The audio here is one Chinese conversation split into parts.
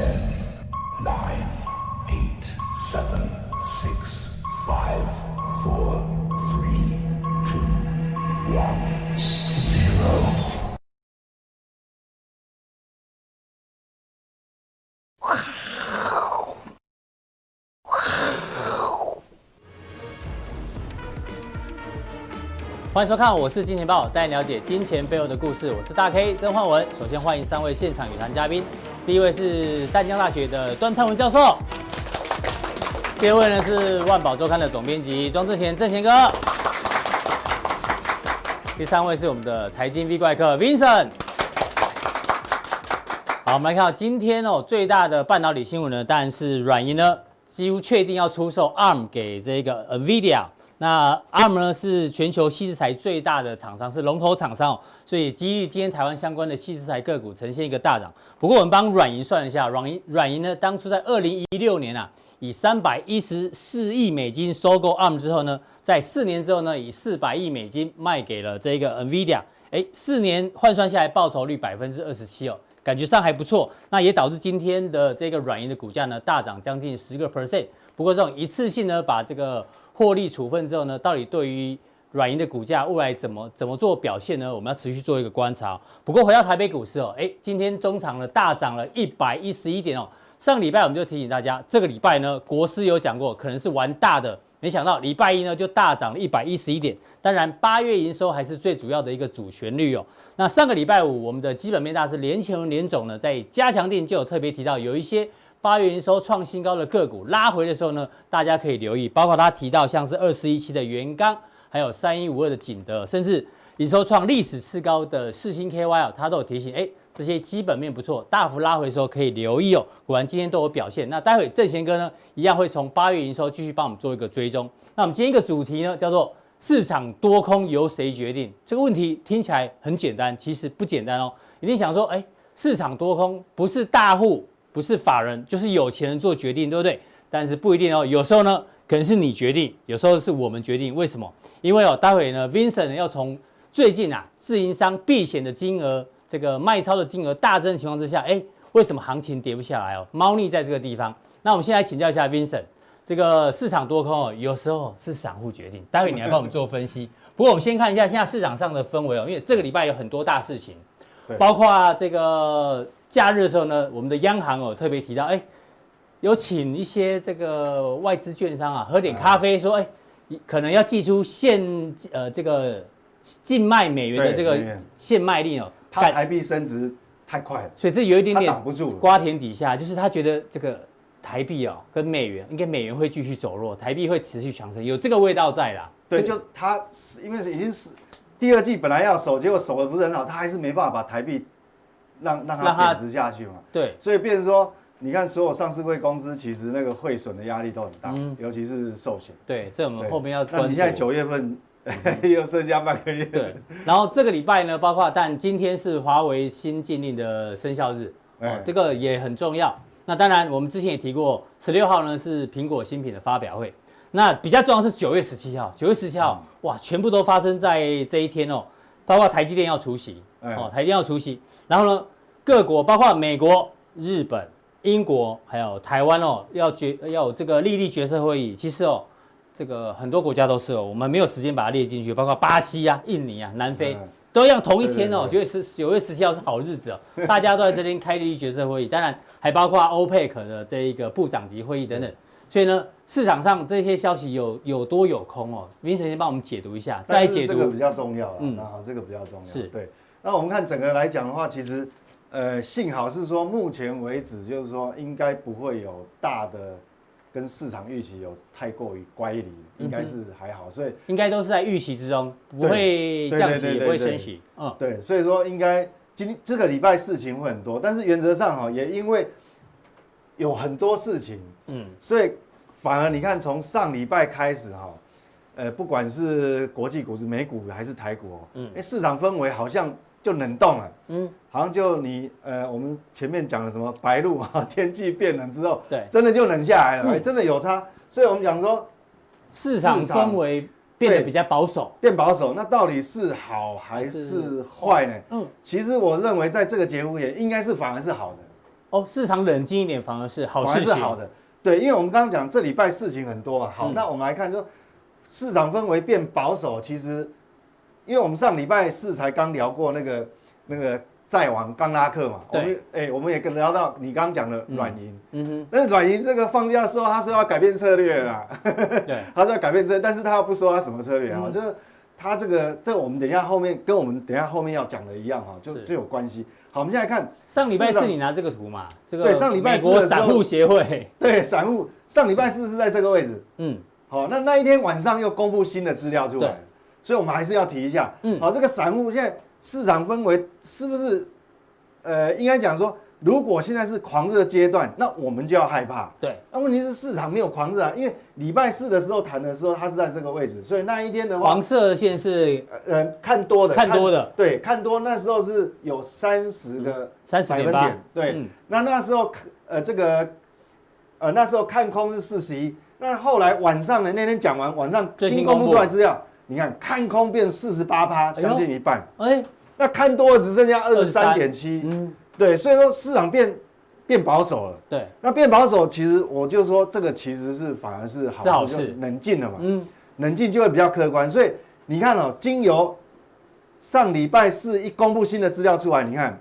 Ten, nine, eight, seven, six, five, four, three, two, one, zero. 欢迎收看，我是金钱爆，带你了解金钱背后的故事。我是大 K 曾焕文。首先欢迎三位现场与谈嘉宾，第一位是淡江大学的段昌文教授，第二位呢是万宝周刊的总编辑庄正贤正贤哥，第三位是我们的财经 V 怪客 Vincent。好，我们来看到今天哦最大的半导体新闻呢，当然是软银呢几乎确定要出售 ARM 给这个 NVIDIA。那 ARM 呢是全球矽智财最大的厂商，是龙头厂商哦，所以基于今天台湾相关的矽智财个股呈现一个大涨。不过我们帮软银算一下，软银软银呢当初在二零一六年啊，以三百一十四亿美金收购 ARM 之后呢，在四年之后呢，以四百亿美金卖给了这个 NVIDIA，哎，四年换算下来报酬率百分之二十七哦，感觉上还不错。那也导致今天的这个软银的股价呢大涨将近十个 percent。不过这种一次性呢把这个获利处分之后呢，到底对于软银的股价未来怎么怎么做表现呢？我们要持续做一个观察。不过回到台北股市哦，哎，今天中场呢大涨了一百一十一点哦。上礼拜我们就提醒大家，这个礼拜呢国师有讲过，可能是玩大的，没想到礼拜一呢就大涨了一百一十一点。当然八月营收还是最主要的一个主旋律哦。那上个礼拜五我们的基本面大师连前连总呢在加强店就有特别提到有一些。八月营收创新高的个股拉回的时候呢，大家可以留意，包括他提到像是二四一七的元刚，还有三一五二的景德，甚至营收创历史次高的四星 KY 啊，他都有提醒，哎，这些基本面不错，大幅拉回的时候可以留意哦。果然今天都有表现。那待会正贤哥呢，一样会从八月营收继续帮我们做一个追踪。那我们今天一个主题呢，叫做市场多空由谁决定？这个问题听起来很简单，其实不简单哦。一定想说，哎，市场多空不是大户。不是法人，就是有钱人做决定，对不对？但是不一定哦，有时候呢，可能是你决定，有时候是我们决定。为什么？因为哦，待会呢，Vincent 要从最近啊，自营商避险的金额，这个卖超的金额大增的情况之下，哎，为什么行情跌不下来哦？猫腻在这个地方。那我们先来请教一下 Vincent，这个市场多空哦，有时候是散户决定。待会你来帮我们做分析。不过我们先看一下现在市场上的氛围哦，因为这个礼拜有很多大事情，包括这个。假日的时候呢，我们的央行哦特别提到，哎，有请一些这个外资券商啊喝点咖啡，说，哎，可能要寄出限呃这个净卖美元的这个限卖令哦，怕台币升值太快了，所以这有一点点挡不住。瓜田底下就是他觉得这个台币哦跟美元应该美元会继续走弱，台币会持续强升，有这个味道在啦。对，就他因为已经是第二季本来要守，结果守的不是很好，他还是没办法把台币。让让它贬值下去嘛？对，所以变成说，你看所有上市会公司，其实那个汇损的压力都很大，嗯、尤其是寿险。对，这我们后面要关注。那你现在九月份、嗯、又剩下半个月。对，然后这个礼拜呢，包括但今天是华为新禁令的生效日，哦，这个也很重要。那当然，我们之前也提过，十六号呢是苹果新品的发表会。那比较重要是九月十七号，九月十七号、嗯，哇，全部都发生在这一天哦。包括台积电要出席，哦，台积电要出席，然后呢，各国包括美国、日本、英国，还有台湾哦，要决要有这个利率决策会议。其实哦，这个很多国家都是哦，我们没有时间把它列进去，包括巴西啊、印尼啊、南非，都一样同一天哦。九月十九月十七号是好日子哦，大家都在这边开利率决策会议，当然还包括欧佩克的这一个部长级会议等等。所以呢，市场上这些消息有有多有空哦，Vincent 先帮我们解读一下，再解读这个比较重要嗯，好，这个比较重要。是对。那我们看整个来讲的话，其实，呃，幸好是说目前为止，就是说应该不会有大的跟市场预期有太过于乖离，应该是还好，所以应该都是在预期之中，不会降息也不会升息。嗯，对，所以说应该今这个礼拜事情会很多，但是原则上哈，也因为。有很多事情，嗯，所以反而你看，从上礼拜开始哈，呃，不管是国际股市、美股还是台股，哦嗯，哎，市场氛围好像就冷冻了，嗯，好像就你呃，我们前面讲的什么白露啊，天气变冷之后，对，真的就冷下来了，哎，真的有差，所以我们讲说市场氛围变得比较保守，变保守，那到底是好还是。坏呢？嗯，其实我认为在这个节骨眼应该是反而是好的。哦，市场冷静一点反而是好事情，是好的。对，因为我们刚刚讲这礼拜事情很多嘛。好，嗯、那我们来看说市场氛围变保守，其实因为我们上礼拜四才刚聊过那个那个债王刚拉克嘛，对。我们哎、欸、我们也跟聊到你刚刚讲的软银，嗯哼，但是软银这个放假的时候，他说要改变策略啦，对，他说要改变策略，但是他又不说他什么策略啊，嗯、就是他这个这個我们等一下后面跟我们等一下后面要讲的一样哈，就就有关系。好，我们现在看上礼拜四你拿这个图嘛？这个对上礼拜四美国散户协会 对散户上礼拜四是在这个位置。嗯，好，那那一天晚上又公布新的资料出来，所以我们还是要提一下。嗯，好，这个散户现在市场氛围是不是？呃，应该讲说。如果现在是狂热阶段，那我们就要害怕。对，那问题是市场没有狂热啊，因为礼拜四的时候谈的时候，它是在这个位置，所以那一天的话，黄色线是呃看多的，看多的，对，看多那时候是有三十个三十点八，对，嗯、那那时候呃这个呃那时候看空是四十一，那后来晚上呢，那天讲完晚上新公布出来资料，你看看空变四十八趴，将近一半，哎，哎。那看多的只剩下二十三点七，嗯。对，所以说市场变变保守了。对，那变保守，其实我就说这个其实是反而是好，事，冷静了嘛。嗯，冷静就会比较客观。所以你看哦，经由上礼拜四一公布新的资料出来，你看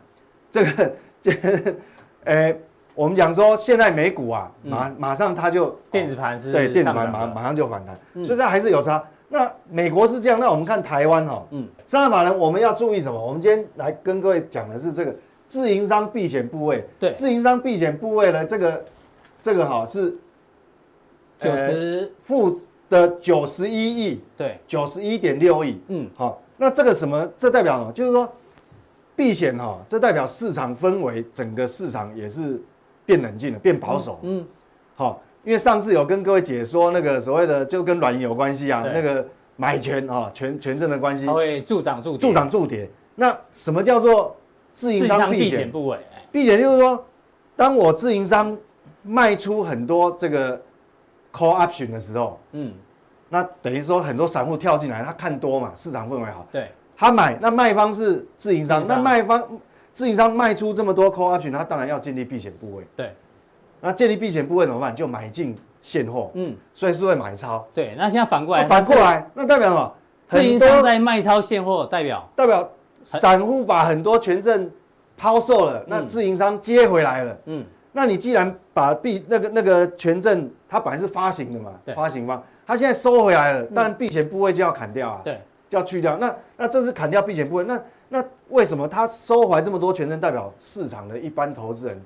这个这，哎，我们讲说现在美股啊，马马上它就电子盘是对电子盘马马上就反弹，所以这还是有差。那美国是这样，那我们看台湾哈，嗯，三大法人我们要注意什么？我们今天来跟各位讲的是这个。自营商避险部位，对，自营商避险部位呢，这个这个哈是九十负的九十一亿，对，九十一点六亿，嗯，好，那这个什么？这代表什么？就是说避险哈，这代表市场氛围，整个市场也是变冷静了，变保守，嗯，好，因为上次有跟各位解说那个所谓的就跟软银有关系啊，那个买权啊，权权证的关系，它会助涨助助涨助跌。那什么叫做？自营商避险。部位，避险就是说，当我自营商卖出很多这个 call option 的时候，嗯，那等于说很多散户跳进来，他看多嘛，市场氛围好，对，他买，那卖方是自营商，那卖方自营商卖出这么多 call option，他当然要建立避险部位，对，那建立避险部位怎么办？就买进现货，嗯，所以是会买超，对，那现在反过来，反过来，那代表什么？自营商在卖超现货，代表？代表。散户把很多权证抛售了，那自营商接回来了。嗯，那你既然把避那个那个权证，它本来是发行的嘛，发行方，它现在收回来了，但避险部位就要砍掉啊，对，就要去掉。那那这是砍掉避险部位，那那为什么他收回来这么多权证？代表市场的一般投资人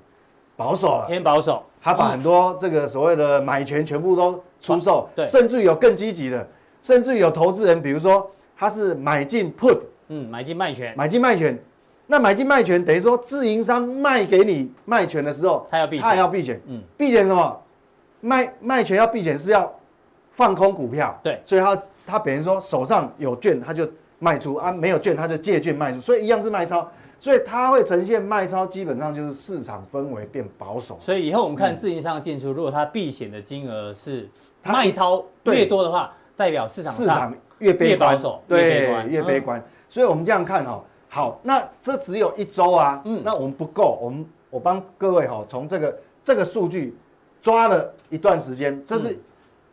保守了，偏保守，他把很多这个所谓的买权全部都出售，对，甚至于有更积极的，甚至于有投资人，比如说他是买进 put。嗯，买进卖权，买进卖权，那买进卖权等于说自营商卖给你卖权的时候，他要避险，他也要避险。嗯，避险什么？卖卖权要避险是要放空股票，对，所以他他等于说手上有券他就卖出啊，没有券他就借券卖出，所以一样是卖超，所以它会呈现卖超，基本上就是市场氛围变保守。所以以后我们看自营商的进出，如果他避险的金额是卖超越多的话，代表市场市场越悲观，越保守，对，越悲观。所以，我们这样看哈，好，那这只有一周啊，嗯，那我们不够，我们我帮各位哈，从这个这个数据抓了一段时间，这是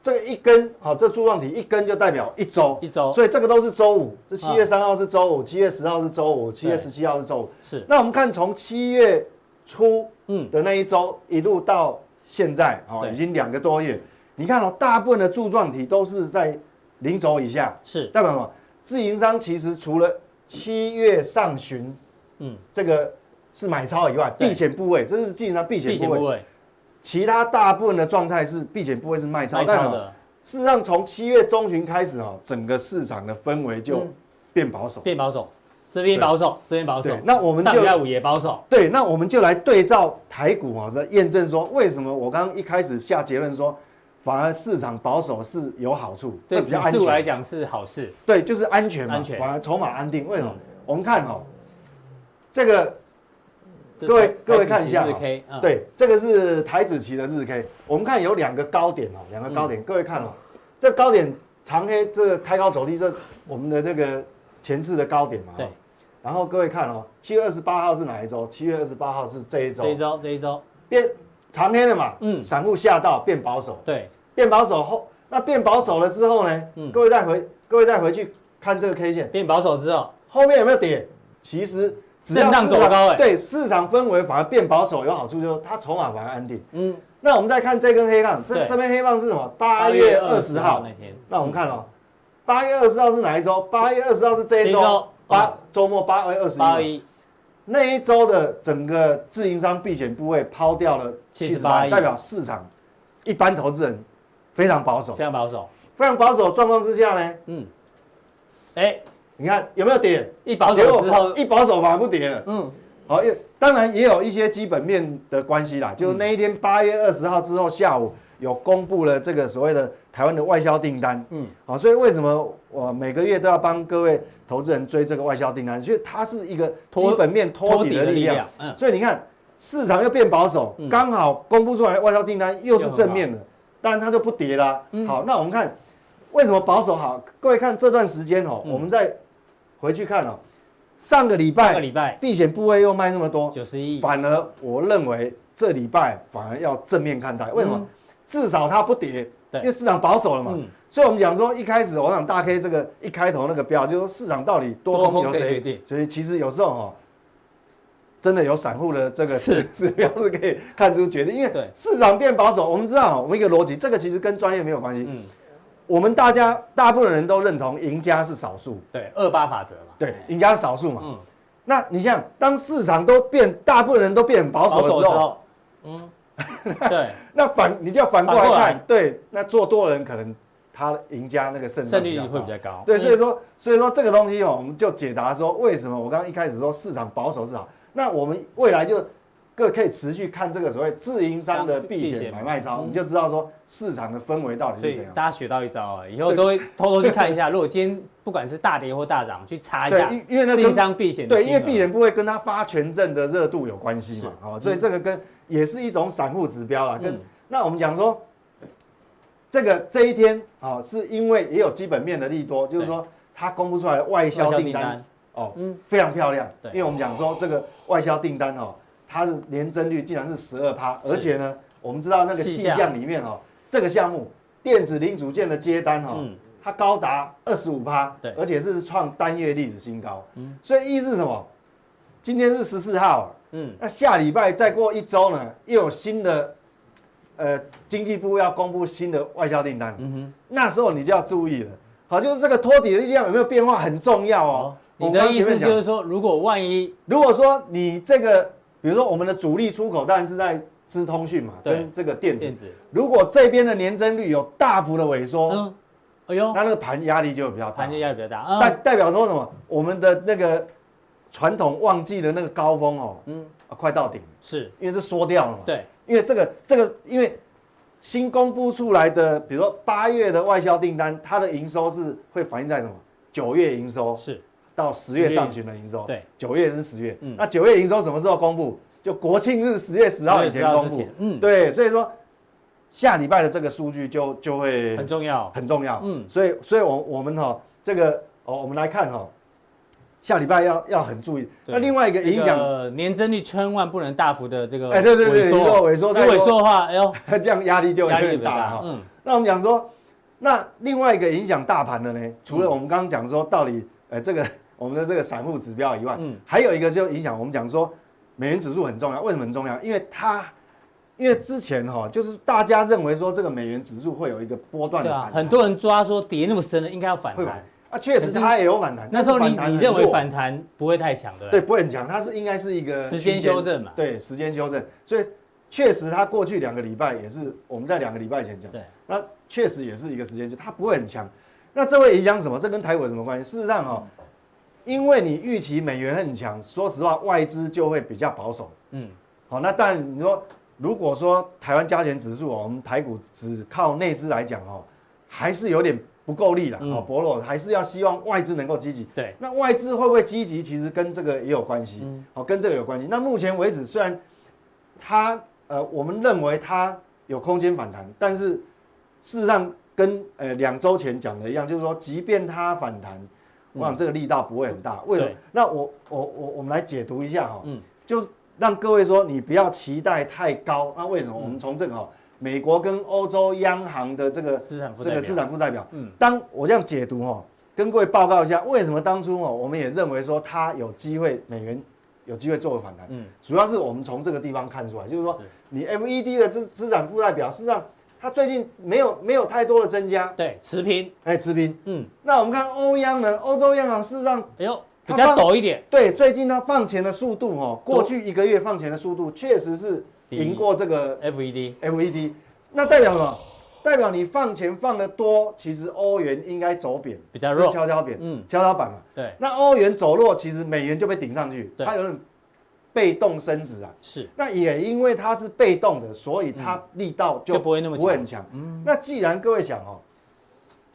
这个一根，好，这柱状体一根就代表一周，一周，所以这个都是周五，这七月三号是周五，七月十号是周五，七月十七号是周五，是。那我们看从七月初，嗯。的那一周一路到现在，哦，已经两个多月，你看哦，大部分的柱状体都是在零轴以下，是，代表什么？自营商其实除了七月上旬，嗯，这个是买超以外，避险部位，这是自营商避险部位。其他大部分的状态是避险部位是卖超，卖超的。事实上，从七月中旬开始哦，整个市场的氛围就变保守，变保守，这边保守，这边保守。那我们就上礼拜五也保守。对，那我们就来对照台股啊，来验证说为什么我刚刚一开始下结论说。反而市场保守是有好处，对指数来讲是好事。对，就是安全嘛，安全。反而筹码安定。为什么？我们看哈，这个各位各位看一下，对，这个是台子期的日 K。我们看有两个高点哦，两个高点。各位看哦，这高点长黑，这个开高走低，这我们的这个前次的高点嘛。对。然后各位看哦，七月二十八号是哪一周？七月二十八号是这一周。这一周，这一周变长黑了嘛？嗯，散户吓到变保守。对，变保守后，那变保守了之后呢？嗯，各位再回，各位再回去看这个 K 线。变保守之后，后面有没有跌？其实震荡走高哎。对，市场氛围反而变保守有好处，就是它筹码反而安定。嗯，那我们再看这根黑棒，这这边黑棒是什么？八月二十号那天。那我们看哦，八月二十号是哪一周？八月二十号是这一周。八周末八月二十一，那一周的整个自营商避险部位抛掉了七十八亿，代表市场一般投资人非常保守，非常保守，非常保守状况之下呢，嗯，哎，你看有没有跌？一保守之后，一保守反而不跌了，嗯，好，也当然也有一些基本面的关系啦，就是那一天八月二十号之后下午有公布了这个所谓的台湾的外销订单，嗯，好，所以为什么我每个月都要帮各位？投资人追这个外销订单，所以它是一个基本面托底的力量。嗯，所以你看市场又变保守，刚好公布出来外销订单又是正面的，当然它就不跌啦。好，那我们看为什么保守好？各位看这段时间哦，我们再回去看哦，上个礼拜上个礼拜避险部位又卖那么多，九十亿，反而我认为这礼拜反而要正面看待。为什么？至少它不跌，因为市场保守了嘛。所以，我们讲说，一开始我想大 K 这个一开头那个标，就是说市场到底多空由谁决定？所以，其实有时候哈，真的有散户的这个 指标是可以看出决定。因为市场变保守，我们知道，我们一个逻辑，这个其实跟专业没有关系。嗯，我们大家大部分人都认同赢家是少数。对，二八法则嘛。对，赢家是少数嘛。嗯。那你像当市场都变，大部分人都变保守的时候，嗯，对，那反你就要反过来看，对，那做多的人可能。他赢家那个胜胜率会比较高，对，所以说，所以说这个东西哦，我们就解答说，为什么我刚刚一开始说市场保守是好，那我们未来就各可以持续看这个所谓自营商的避险买卖操，你就知道说市场的氛围到底是怎样。大家学到一招啊，以后都会偷偷去看一下，如果今天不管是大跌或大涨，去查一下，因为那自营商避险对，因为避险不会跟他发权证的热度有关系嘛，好，所以这个跟也是一种散户指标啊，跟那我们讲说。这个这一天啊，是因为也有基本面的利多，就是说它公布出来的外销订单哦，嗯，非常漂亮。对，因为我们讲说这个外销订单哦，它的年增率竟然是十二趴，而且呢，我们知道那个细项。里面哦，这个项目电子零组件的接单哈，它高达二十五趴，对，而且是创单月历史新高。嗯，所以意思是什么？今天是十四号，嗯，那下礼拜再过一周呢，又有新的。呃，经济部要公布新的外销订单，嗯哼，那时候你就要注意了。好，就是这个托底的力量有没有变化很重要哦。你的意思就是说，如果万一，如果说你这个，比如说我们的主力出口当然是在资通讯嘛，跟这个电子。电子。如果这边的年增率有大幅的萎缩，嗯，哎呦，那那个盘压力就比较大。盘压力比较大，代代表说什么？我们的那个传统旺季的那个高峰哦，嗯，啊快到顶，是因为这缩掉了嘛。对。因为这个这个，因为新公布出来的，比如说八月的外销订单，它的营收是会反映在什么？九月营收是到十月上旬的营收。对，九月是十月。嗯，那九月营收什么时候公布？就国庆日十月十号以前公布。嗯，对，所以说下礼拜的这个数据就就会很重要，很重要。嗯，所以所以我我们哈这个哦，我们来看哈。下礼拜要要很注意。那另外一个影响，年增率千万不能大幅的这个哎，对对对，如果萎缩，萎缩的话，哎呦，这样压力就有点大哈。嗯，那我们讲说，那另外一个影响大盘的呢，除了我们刚刚讲说到底，呃，这个我们的这个散户指标以外，嗯，还有一个就影响我们讲说，美元指数很重要。为什么很重要？因为它，因为之前哈，就是大家认为说这个美元指数会有一个波段的反弹，很多人抓说跌那么深了，应该要反弹。啊，确实它也有反弹。那时候你你认为反弹不会太强的？对，不会很强，它是应该是一个时间修正嘛？对，时间修正。所以确实它过去两个礼拜也是我们在两个礼拜前讲。对，那确实也是一个时间，就它不会很强。那这会影响什么？这跟台股有什么关系？事实上哈，因为你预期美元很强，说实话外资就会比较保守。嗯，好，那但你说如果说台湾加权指数，我们台股只靠内资来讲哦，还是有点。不够力了，哦，薄弱，还是要希望外资能够积极。对，那外资会不会积极？其实跟这个也有关系，哦，跟这个有关系。那目前为止，虽然它呃，我们认为它有空间反弹，但是事实上跟呃两周前讲的一样，就是说，即便它反弹，我想这个力道不会很大。为什么？那我我我我们来解读一下哈，嗯，就让各位说你不要期待太高。那为什么？我们从这个哈，美国跟欧洲央行的这个资产这个资产负债表，嗯，当我这样解读哈，跟各位报告一下，为什么当初哦，我们也认为说它有机会美元有机会做个反弹，嗯，主要是我们从这个地方看出来，就是说你 FED 的资资产负债表事实上。它最近没有没有太多的增加，对，持平，哎，持平，嗯，那我们看欧央呢？欧洲央行事实上，哎呦，比较陡一点，对，最近它放钱的速度哦，过去一个月放钱的速度确实是赢过这个 FED，FED，那代表什么？代表你放钱放的多，其实欧元应该走贬，比较弱，跷跷贬，嗯，跷跷板嘛，对，那欧元走弱，其实美元就被顶上去，它有点。被动升值啊，是，那也因为它是被动的，所以它力道就不会那么不会很强。嗯，那既然各位想哦，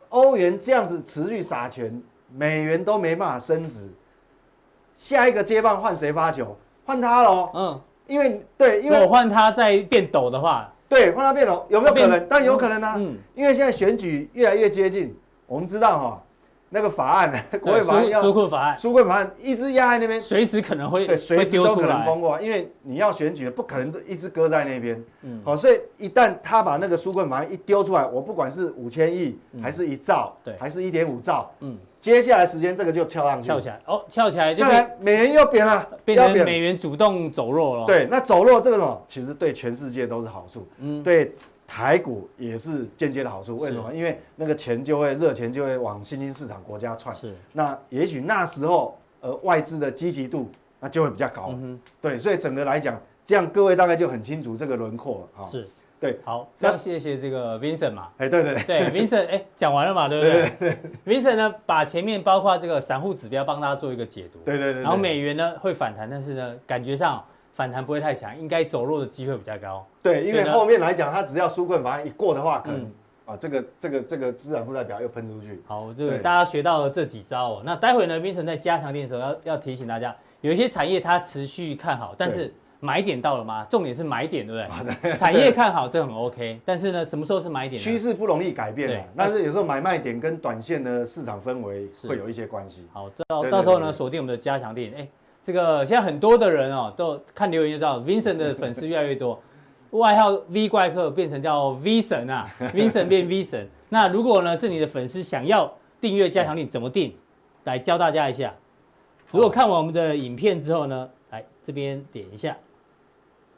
欧元这样子持续撒钱，美元都没办法升值，下一个接棒换谁发球？换它喽。嗯，因为对，因为我换它再变陡的话，对，换它变陡有没有可能？但有可能啊。嗯，因为现在选举越来越接近，我们知道哈。那个法案呢？国会法案要纾困法案，纾困法案一直压在那边，随时可能会对，随时都可能通过，因为你要选举，不可能一直搁在那边。嗯，好，所以一旦他把那个纾困法案一丢出来，我不管是五千亿，还是一兆，对，还是一点五兆，嗯，接下来时间这个就跳上去，跳起来，哦，跳起来就美元又贬了，变成美元主动走弱了。对，那走弱这个什么，其实对全世界都是好处。嗯，对。台股也是间接的好处，为什么？因为那个钱就会热钱就会往新兴市场国家窜。是，那也许那时候呃外资的积极度那就会比较高。嗯哼，对，所以整个来讲，这样各位大概就很清楚这个轮廓了。是，对，好，非常谢谢这个 Vincent 嘛。哎，对对对，Vincent，哎，讲完了嘛，对不对？对对 Vincent 呢，把前面包括这个散户指标帮大家做一个解读。对对对。然后美元呢会反弹，但是呢感觉上。反弹不会太强，应该走弱的机会比较高。对，因为后面来讲，它只要纾困法案一过的话，可能啊，这个这个这个资产负债表又喷出去。好，这个大家学到了这几招哦。那待会呢，Vincent 在加强錠的时候要要提醒大家，有一些产业它持续看好，但是买点到了吗？重点是买点，对不对？产业看好这很 OK，但是呢，什么时候是买点？趋势不容易改变，对。但是有时候买卖点跟短线的市场氛围会有一些关系。好，到到时候呢，锁定我们的加强店，哎。这个现在很多的人哦，都看留言就知道，Vincent 的粉丝越来越多，外号 V 怪客变成叫 V 神啊，Vincent 变 V 神。那如果呢是你的粉丝想要订阅加强力怎么订？来教大家一下。如果看完我们的影片之后呢，来这边点一下。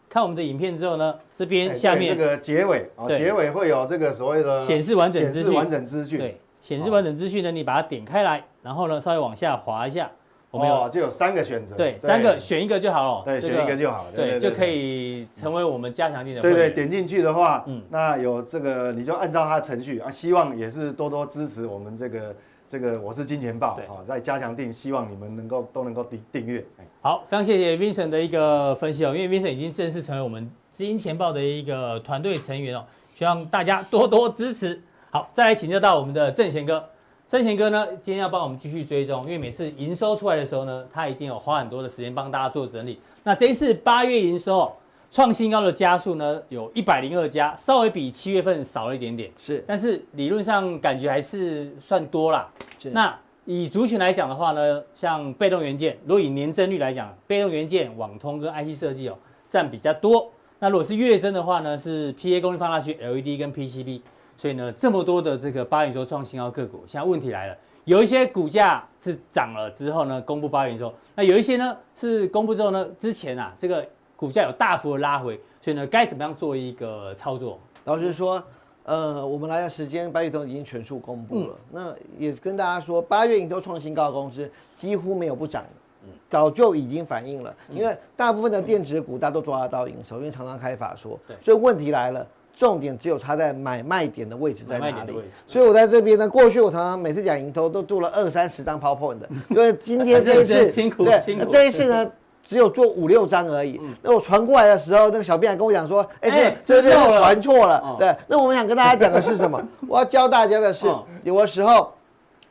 看我们的影片之后呢，这边下面这个结尾啊，结尾会有这个所谓的显示完整资讯。完整资讯。对，显示完整资讯呢，你把它点开来，然后呢稍微往下滑一下。我们有就有三个选择，对，三个选一个就好了，对，选一个就好，对，就可以成为我们加强錠的。对对，点进去的话，嗯，那有这个你就按照它的程序啊，希望也是多多支持我们这个这个我是金钱豹啊，在加强錠，希望你们能够都能够订订阅。好，非常谢谢 Vincent 的一个分析哦，因为 Vincent 已经正式成为我们金钱豹的一个团队成员哦，希望大家多多支持。好，再来请教到我们的正贤哥。正贤哥呢，今天要帮我们继续追踪，因为每次营收出来的时候呢，他一定有花很多的时间帮大家做整理。那这一次八月营收创新高的家数呢，有一百零二家，稍微比七月份少了一点点，是，但是理论上感觉还是算多啦。是。那以族群来讲的话呢，像被动元件，如果以年增率来讲，被动元件、网通跟 IC 设计哦，占比较多。那如果是月增的话呢，是 PA 功率放大器、LED 跟 PCB。所以呢，这么多的这个八月营收创新高个股，现在问题来了，有一些股价是涨了之后呢，公布八月营收，那有一些呢是公布之后呢，之前啊这个股价有大幅的拉回，所以呢该怎么样做一个操作？老实说，呃，我们来的时间八月都已经全数公布了，嗯、那也跟大家说，八月营收创新高的公司几乎没有不涨的，早就已经反映了，因为大部分的电子股大家都抓得到营收，因为常常开法说，对，所以问题来了。重点只有差在买卖点的位置在哪里，所以我在这边呢。过去我常常每次讲营收都做了二三十张 PowerPoint 的，因为今天这一次辛苦，对，这一次呢只有做五六张而已。那我传过来的时候，那个小编还跟我讲说：“哎，这这这传错了。”对，那我们想跟大家讲的是什么？我要教大家的是，有的时候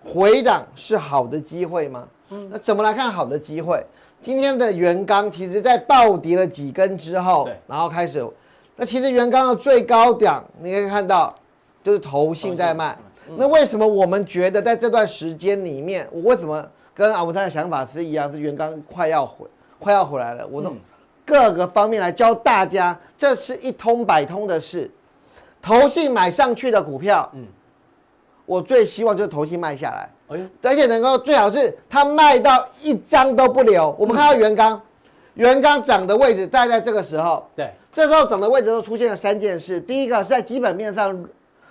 回档是好的机会吗？那怎么来看好的机会？今天的元刚其实在暴跌了几根之后，然后开始。那其实元刚的最高点，你可以看到，就是投信在卖。那为什么我们觉得在这段时间里面，我为什么跟阿文山的想法是一样？是元刚快要回，快要回来了。我从各个方面来教大家，这是一通百通的事。投信买上去的股票，嗯，我最希望就是投信卖下来，哎呦，而且能够最好是它卖到一张都不留。我们看到元刚，元刚涨的位置大概在这个时候，对，这时候涨的位置都出现了三件事。第一个是在基本面上，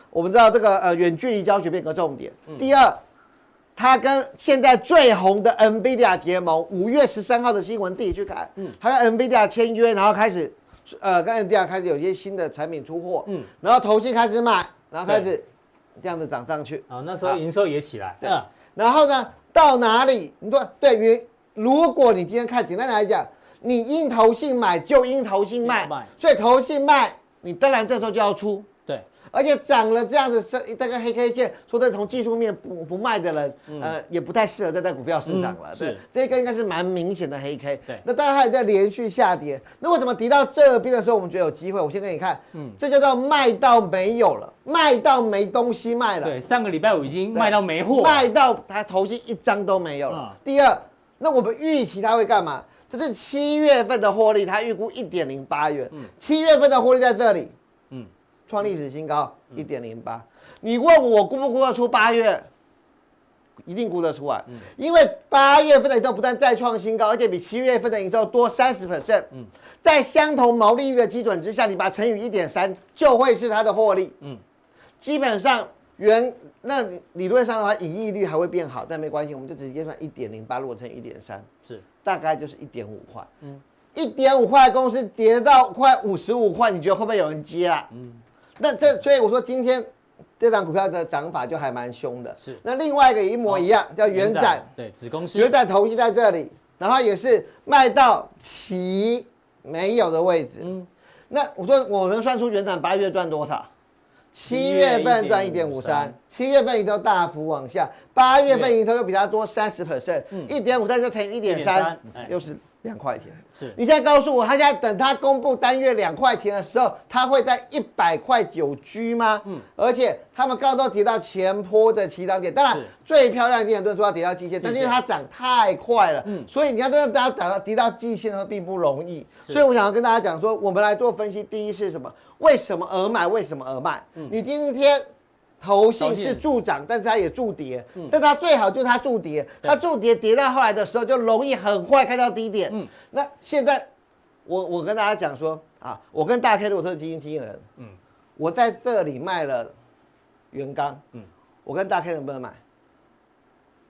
我们知道这个呃远距离教学变个重点。第二，它跟现在最红的 NVIDIA 结盟，五月十三号的新闻自己去看，嗯，它跟 NVIDIA 签约，然后开始。呃，跟 NVIDIA 开始有一些新的产品出货，嗯，然后投信开始买，然后开始这样子涨上去，啊，那时候营收也起来，嗯，然后呢，到哪里？你说对于，如果你今天看简单来讲，你因投信买就因投信卖，所以投信卖，你当然这时候就要出。而且涨了这样子，这这个黑 K 线，说的从技术面不不卖的人，嗯、呃，也不太适合再在股票市场了。嗯、是，这个应该是蛮明显的黑 K。对，那当然还在连续下跌。那为什么跌到这边的时候，我们觉得有机会？我先给你看，嗯，这叫做卖到没有了，卖到没东西卖了。对，上个礼拜五已经卖到没货，卖到它投信一张都没有了。嗯、第二，那我们预期它会干嘛？这是七月份的获利，它预估一点零八元。嗯，七月份的获利在这里。创历史新高一点零八，你问我估不估得出八月？一定估得出来，嗯、因为八月份的营收不但再创新高，而且比七月份的营收多三十 percent。嗯，在相同毛利率的基准之下，你把乘以一点三，就会是它的获利。嗯，基本上原那理论上的话，盈利率还会变好，但没关系，我们就直接算一点零八，如果乘以一点三，是大概就是一点五块。嗯，一点五块公司跌到快五十五块，你觉得会不会有人接啊？嗯。那这所以我说今天这档股票的涨法就还蛮凶的。是。那另外一个一模一样，哦、叫元展。对，子公司。元展投资在这里，然后也是卖到其没有的位置。嗯。那我说我能算出元展八月赚多少？七月份赚一点五三，七月份营收大幅往下，八月份营收又比它多三十 percent，一点五三就乘以一点三，又是。两块钱是，你现在告诉我，他现在等他公布单月两块钱的时候，他会在一百块九居吗？嗯，而且他们刚刚都提到前坡的起涨点，当然最漂亮的点都是说要跌到季线，但是因为它涨太快了，嗯，所以你要让大家等到跌到季线的时候并不容易，所以我想要跟大家讲说，我们来做分析，第一是什么？为什么而买？为什么而卖？嗯，你今天。投信是助涨，但是它也助跌。嗯，但它最好就是它助跌，它助跌跌到后来的时候就容易很快开到低点。嗯，那现在我我跟大家讲说啊，我跟大 K 如果都是基金经理人，嗯，我在这里卖了元刚，嗯，我跟大 K 能不能买？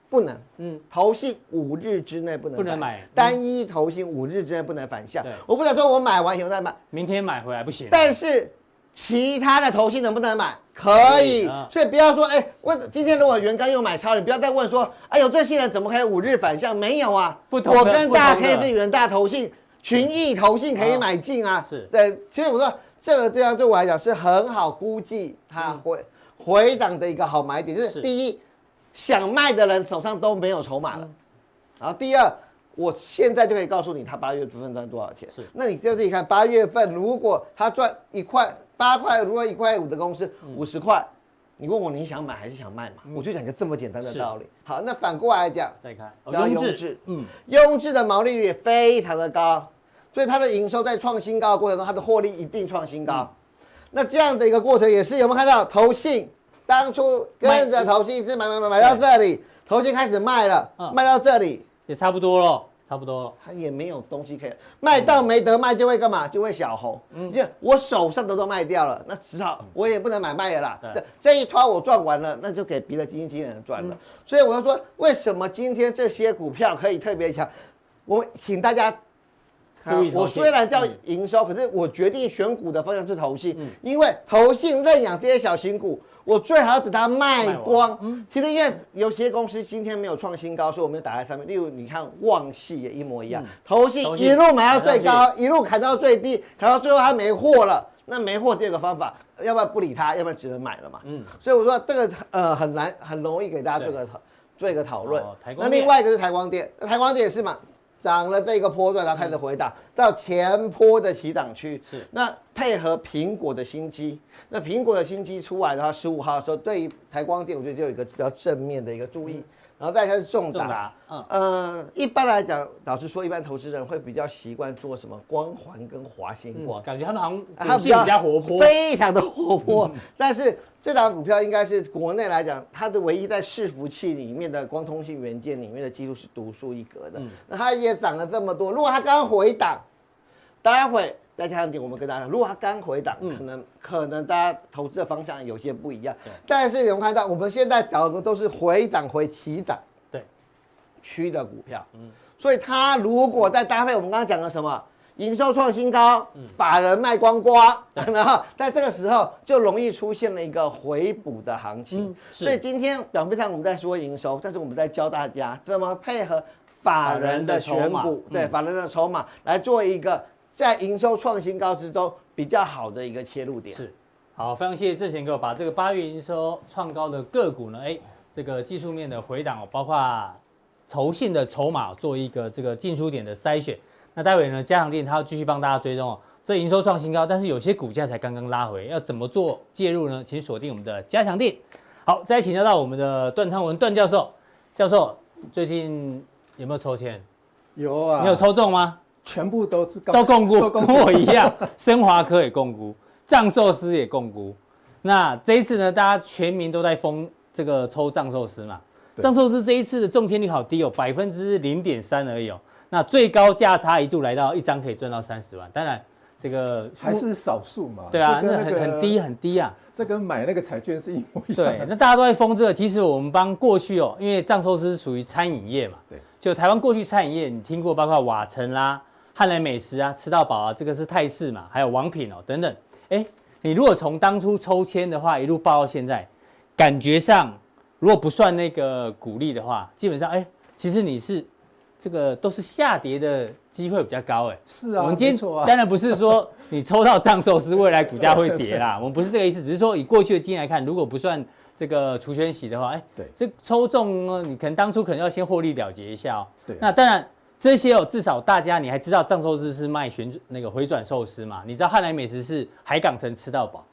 不能，嗯，投信五日之内不能不能买，单一投信五日之内不能反向。对，我不能说我买完以后再买，明天买回来不行。但是其他的投信能不能买？可以，所以不要说，哎，问今天如果元刚又买超，你不要再问说，哎呦，这些人怎么可以五日反向？没有啊，不同我跟大 K 是元大投信，群益投信可以买进啊。是对，其实我说这个这样对我来讲是很好估计它会回档的一个好买点，就是第一，想卖的人手上都没有筹码了，然后第二，我现在就可以告诉你他八月份赚多少钱。是，那你就自己看八月份如果他赚一块。八块，如果一块五的公司五十块，你问我你想买还是想卖嘛？我就讲个这么简单的道理。好，那反过来讲，再看雍智，嗯，雍智的毛利率也非常的高，所以它的营收在创新高的过程中，它的获利一定创新高。那这样的一个过程也是有没有看到？投信当初跟着投信一直买买买买到这里，投信开始卖了，卖到这里也差不多了。差不多，他也没有东西可以卖到没得卖，就会干嘛？就会小红。嗯，因为我手上的都卖掉了，那只好我也不能买卖了啦。这这一套我赚完了，那就给别的基金经理人赚了。所以我就说，为什么今天这些股票可以特别强？我请大家，我虽然叫营收，可是我决定选股的方向是投信，因为投信认养这些小型股。我最好要等它卖光。嗯，其实因为有些公司今天没有创新高，所以我们就打在上面。例如你看旺系也一模一样，投信一路买到最高，一路砍到最低，砍到最后它没货了。那没货这个方法，要不然不理它，要不然只能买了嘛。嗯，所以我说这个呃很难很容易给大家做个做一个讨论。那另外一个是台光电，台光电也是嘛，涨了这个波段，然后开始回档、嗯、到前坡的起涨区。是，那配合苹果的新机，那苹果的新机出来的话，十五号的时候，对于台光电，我觉得就有一个比较正面的一个注意。嗯然后再开始重达，嗯，呃，一般来讲，老实说，一般投资人会比较习惯做什么光环跟华星光，嗯、感觉他们好像它比较活泼，非常的活泼。嗯、但是这档股票应该是国内来讲，它的唯一在伺服器里面的光通信元件里面的技术是独树一格的。嗯、那它也涨了这么多，如果它刚回档，待会。再加上点，我们跟大家讲，如果它刚回档，可能、嗯、可能大家投资的方向有些不一样。对但是你们看到，我们现在找的都是回档回起档，对，区的股票。嗯，所以它如果再搭配我们刚刚讲的什么营收创新高，嗯、法人卖光光，然后在这个时候就容易出现了一个回补的行情。嗯、所以今天表面上我们在说营收，但是我们在教大家怎么配合法人的选股，对法人的筹码来做一个。在营收创新高之中，比较好的一个切入点是，好，非常谢谢郑贤哥把这个八月营收创高的个股呢，哎，这个技术面的回档，包括投信的筹码做一个这个进出点的筛选。那待会呢，嘉祥店他要继续帮大家追踪哦。这营收创新高，但是有些股价才刚刚拉回，要怎么做介入呢？请锁定我们的加强店。好，再请教到我们的段昌文段教授，教授最近有没有抽签？有啊，你有抽中吗？全部都是都共估，跟我一样，升华科也共估，藏寿司也共估。那这一次呢，大家全民都在疯这个抽藏寿司嘛。藏寿司这一次的中签率好低哦，百分之零点三而已哦。那最高价差一度来到一张可以赚到三十万，当然这个还是少数嘛。对啊，那很很低很低啊。这跟买那个彩券是一模一样。对，那大家都在疯这个。其实我们帮过去哦，因为藏寿司属于餐饮业嘛。对。就台湾过去餐饮业，你听过包括瓦城啦。汉来美食啊，吃到饱啊，这个是泰式嘛，还有王品哦，等等。哎，你如果从当初抽签的话，一路报到现在，感觉上如果不算那个股利的话，基本上哎，其实你是这个都是下跌的机会比较高哎。是啊，我们今天当然不是说你抽到藏寿司未来股价会跌啦，我们不是这个意思，只是说以过去的经验来看，如果不算这个除权息的话，哎，对，这抽中呢，你可能当初可能要先获利了结一下哦。对，那当然。这些哦，至少大家你还知道藏寿司是卖旋那个回转寿司嘛？你知道汉来美食是海港城吃到饱，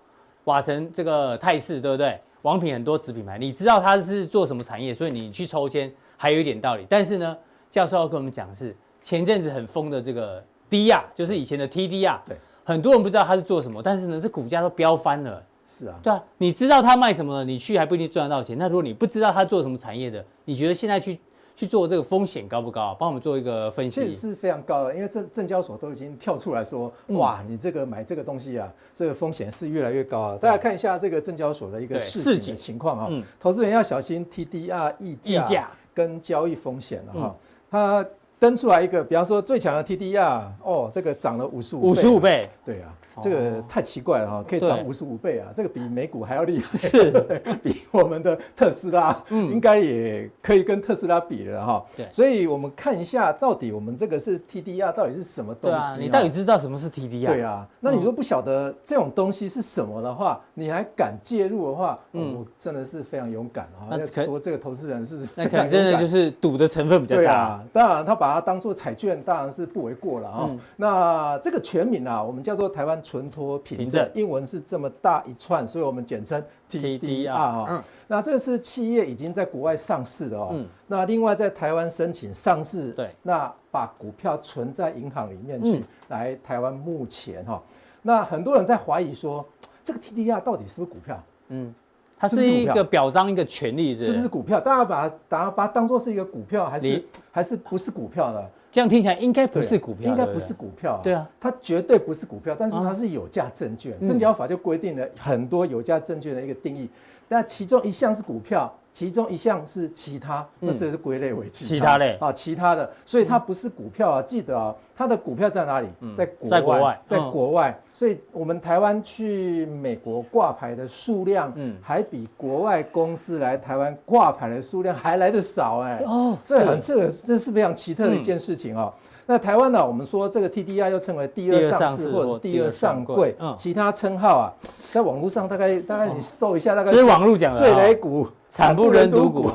瓦城这个泰式对不对？王品很多子品牌，你知道它是做什么产业？所以你去抽签还有一点道理。但是呢，教授要跟我们讲是前阵子很疯的这个低亚就是以前的 TDR，对，很多人不知道它是做什么，但是呢，这股价都飙翻了。是啊，对啊，你知道它卖什么，你去还不一定赚得到钱。那如果你不知道它做什么产业的，你觉得现在去？去做这个风险高不高？帮我们做一个分析。其实是非常高的，因为证证交所都已经跳出来说，哇，你这个买这个东西啊，这个风险是越来越高啊。大家看一下这个证交所的一个市井情况啊，投资人要小心 TDR 溢价跟交易风险了哈。它登出来一个，比方说最强的 TDR，哦，这个涨了五十五五十五倍，对啊。这个太奇怪了哈，可以涨五十五倍啊！这个比美股还要厉害，是 比我们的特斯拉，嗯，应该也可以跟特斯拉比了哈。对，所以我们看一下，到底我们这个是 TDR 到底是什么东西？你到底知道什么是 TDR？对啊，那你如果不晓得这种东西是什么的话，你还敢介入的话，嗯，真的是非常勇敢啊！那说这个投资人是那可能真的就是赌的成分比较大。当然，他把它当做彩券，当然是不为过了啊。那这个全名啊，我们叫做台湾。存托凭证，英文是这么大一串，所以我们简称 TDR 啊。嗯，那这个是企业已经在国外上市的哦。嗯，那另外在台湾申请上市，对，那把股票存在银行里面去，来台湾目前哈。那很多人在怀疑说，这个 TDR 到底是不是股票？嗯，它是一个表彰一个权利，是不是股票？大家把它，大家把它当做是一个股票，还是还是不是股票呢？这样听起来应该不是股票，应该不是股票。对啊，它绝对不是股票，但是它是有价证券。证交法就规定了很多有价证券的一个定义，但其中一项是股票。其中一项是其他，那这是归类为其他，类啊，其他的，所以它不是股票啊。记得啊，它的股票在哪里？在国外，在国外。所以我们台湾去美国挂牌的数量，嗯，还比国外公司来台湾挂牌的数量还来得少哎。哦，这很这个这是非常奇特的一件事情哦。那台湾呢，我们说这个 TDI 又称为第二上市或者是第二上柜，嗯，其他称号啊，在网络上大概大概你搜一下，大概这是网络讲的，最雷股。惨不忍睹股，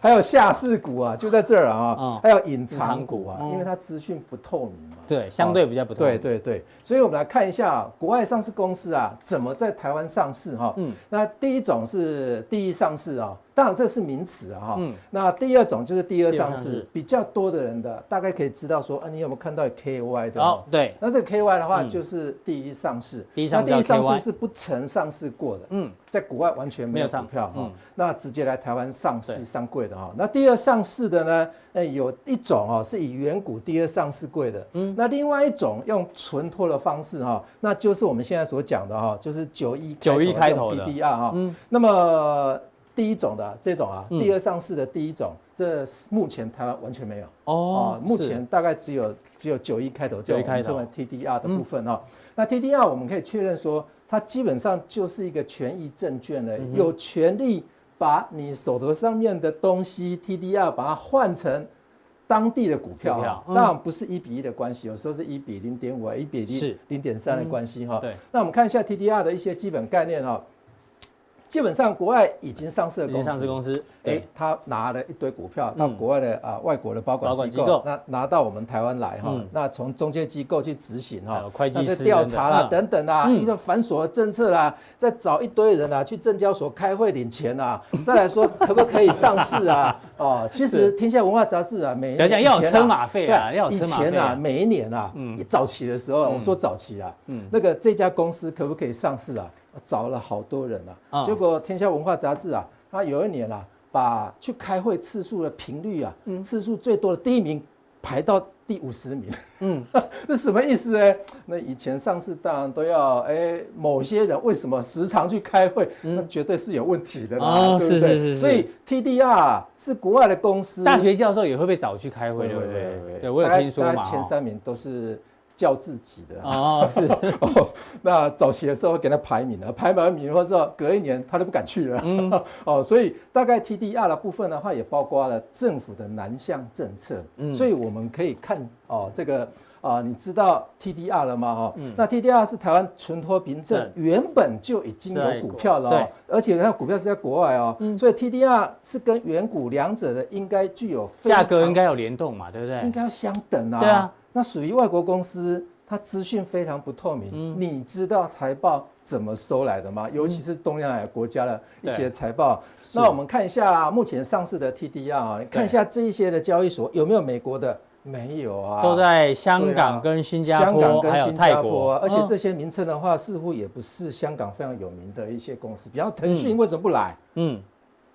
还有下市股啊，就在这儿啊，还有隐藏股啊，因为它资讯不透明嘛，对，相对比较不透明。对对对，所以我们来看一下国外上市公司啊，怎么在台湾上市哈。嗯，那第一种是第一上市啊，当然这是名词啊哈。嗯，那第二种就是第二上市，比较多的人的大概可以知道说，啊，你有没有看到 KY 的？哦，对，那这个 KY 的话就是第一上市，第一上市第一上市是不曾上市过的，嗯，在国外完全没有股票哈，那直接。来台湾上市上柜的哈，那第二上市的呢？哎，有一种哦，是以原股第二上市柜的，嗯，那另外一种用存托的方式哈，那就是我们现在所讲的哈，就是九一九一开头的。TDR 哈，嗯，那么第一种的这种啊，第二上市的第一种，这目前台湾完全没有。哦，目前大概只有只有九一开头，九一开头 TDR 的部分哈，那 TDR 我们可以确认说，它基本上就是一个权益证券的，有权利。把你手头上面的东西 TDR 把它换成当地的股票，当然不是一比一的关系，有时候是一比零点五，一比零零点三的关系哈。对，那我们看一下 TDR 的一些基本概念哈。基本上，国外已经上市的公司，上市公司，哎，他拿了一堆股票到国外的啊外国的保管机构，那拿到我们台湾来哈，那从中介机构去执行哈，会计师调查啦等等。啊，一个繁琐的政策啦，再找一堆人啊去证交所开会领钱啊，再来说可不可以上市啊？哦，其实天下文化杂志啊，每要讲要有车马费啊，要有车马费。以前啊，每一年啊，嗯，早期的时候，我说早期啊，嗯，那个这家公司可不可以上市啊？找了好多人啊，结果《天下文化杂志》啊，他有一年啊，把去开会次数的频率啊，次数最多的第一名排到第五十名。嗯，这什么意思呢？那以前上市当然都要哎，某些人为什么时常去开会？那绝对是有问题的嘛，对不对？所以 TDR 是国外的公司，大学教授也会被找去开会，对不对？对，我有听说嘛，前三名都是。叫自己的。哦，是。哦，那早期的时候给他排名了，排完名之后，隔一年他都不敢去了，嗯，哦，所以大概 TDR 的部分的话，也包括了政府的南向政策，嗯，所以我们可以看哦，这个啊，你知道 TDR 了吗？哈，嗯，那 TDR 是台湾存托凭证原本就已经有股票了，对，而且它股票是在国外哦，所以 TDR 是跟原股两者的应该具有价格应该有联动嘛，对不对？应该要相等啊，对啊。那属于外国公司，它资讯非常不透明。嗯，你知道财报怎么收来的吗？尤其是东南亚国家的一些财报。那我们看一下目前上市的 TDR 啊，你看一下这一些的交易所有没有美国的？没有啊，都在香港跟新加坡，香港跟新加坡。而且这些名称的话，似乎也不是香港非常有名的一些公司。比方腾讯为什么不来？嗯。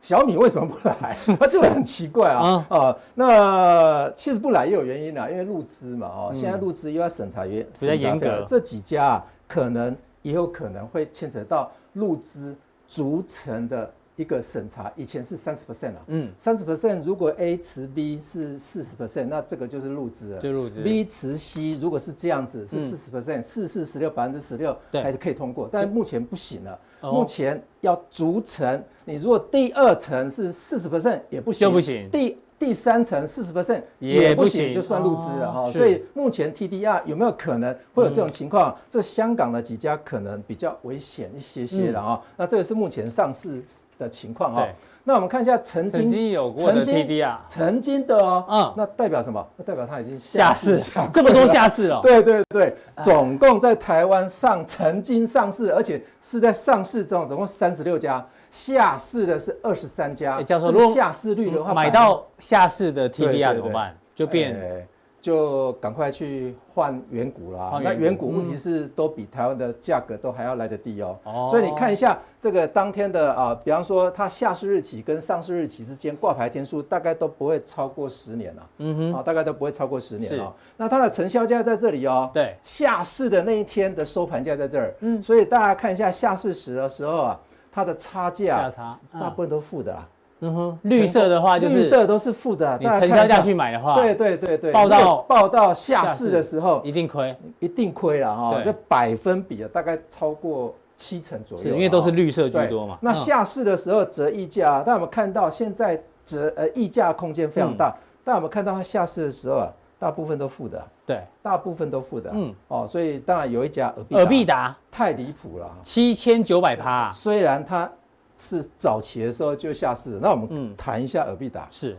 小米为什么不来？那 这个很奇怪啊啊！那其实不来也有原因啊，因为入资嘛哦，现在入资又要审查员比较严格，这几家啊，可能也有可能会牵扯到入资逐层的一个审查。以前是三十 percent 啊，嗯，三十 percent 如果 A 持 B 是四十 percent，那这个就是入资了。就入资。B 持 C 如果是这样子是四十 percent，四四十六百分之十六，还是可以通过，但目前不行了。目前要逐层，你如果第二层是四十 percent 也不行，就不行。第第三层四十 percent 也不行，就算入资了哈。所以目前 TDR 有没有可能会有这种情况？这香港的几家可能比较危险一些些了哈。那这个是目前上市的情况哈。那我们看一下曾经曾经有过的 TDR，曾经的哦，嗯，那代表什么？那代表它已经下市，这么多下市 了。对对对，总共在台湾上曾经上市，而且是在上市中，总共三十六家，下市的是二十三家。教授，如果下市率的话，买到下市的 TDR 怎么办？就变。就赶快去换原股啦。那原股问题是都比台湾的价格都还要来得低哦。所以你看一下这个当天的啊，比方说它下市日期跟上市日期之间挂牌天数大概都不会超过十年了。嗯哼，啊，大概都不会超过十年啊。那它的成交价在这里哦。对。下市的那一天的收盘价在这儿。嗯。所以大家看一下下市时的时候啊，它的差价大部分都负的啊。嗯哼，绿色的话就是绿色都是负的。你成交价去买的话，对对对对，报到报到下市的时候一定亏，一定亏了哈。这百分比啊，大概超过七成左右，因为都是绿色居多嘛。那下市的时候折溢价，但我们看到现在折呃溢价空间非常大，但我们看到它下市的时候啊，大部分都负的，对，大部分都负的，嗯，哦，所以当然有一家尔必达。太离谱了，七千九百趴，虽然它是早期的时候就下市，那我们谈一下尔必达，是。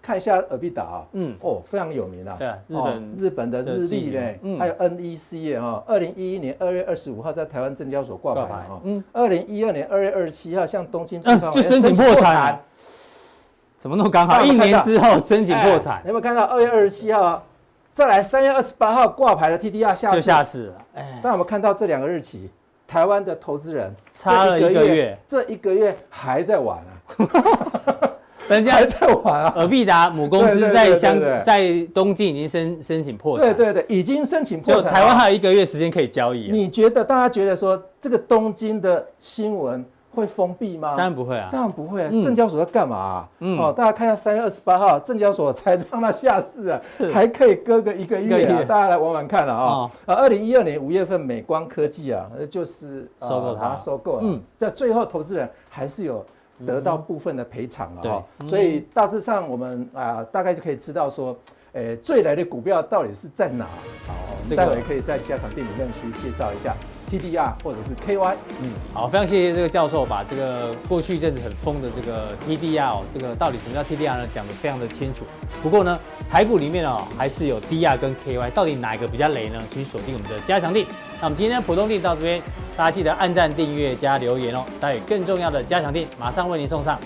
看一下尔必达啊，嗯，哦，非常有名啊，对，日本日本的日立嘞，还有 NEC 啊，二零一一年二月二十五号在台湾证交所挂牌啊，嗯，二零一二年二月二十七号向东京就申请破产，怎么那么刚好？一年之后申请破产，有没有看到二月二十七号再来三月二十八号挂牌的 TDR 下市就下市了，哎，但我们看到这两个日期，台湾的投资人差了一个月，这一个月还在玩啊。人家还在玩啊！尔必达母公司在香在东京已经申申请破产，对对对，已经申请破产。就台湾还有一个月时间可以交易。你觉得大家觉得说这个东京的新闻会封闭吗？当然不会啊，当然不会啊。证交所在干嘛？嗯哦，大家看一下三月二十八号，证交所才让它下市啊，还可以搁个一个月啊。大家来玩玩看了啊。啊，二零一二年五月份，美光科技啊，就是收购它，收购了。嗯，在最后投资人还是有。得到部分的赔偿了哈，所以大致上我们啊大概就可以知道说，诶，最来的股票到底是在哪？好，待会可以在加强錠理论区介绍一下 TDR 或者是 KY。嗯，好，非常谢谢这个教授把这个过去一阵子很疯的这个 TDR 这个到底什么叫 TDR 呢，讲得非常的清楚。不过呢，台股里面哦还是有 DR 跟 KY，到底哪一个比较雷呢？请锁定我们的加强錠。那我们今天的普通錠到这边。大家记得按赞、订阅、加留言哦！待会更重要的加强錠马上为您送上。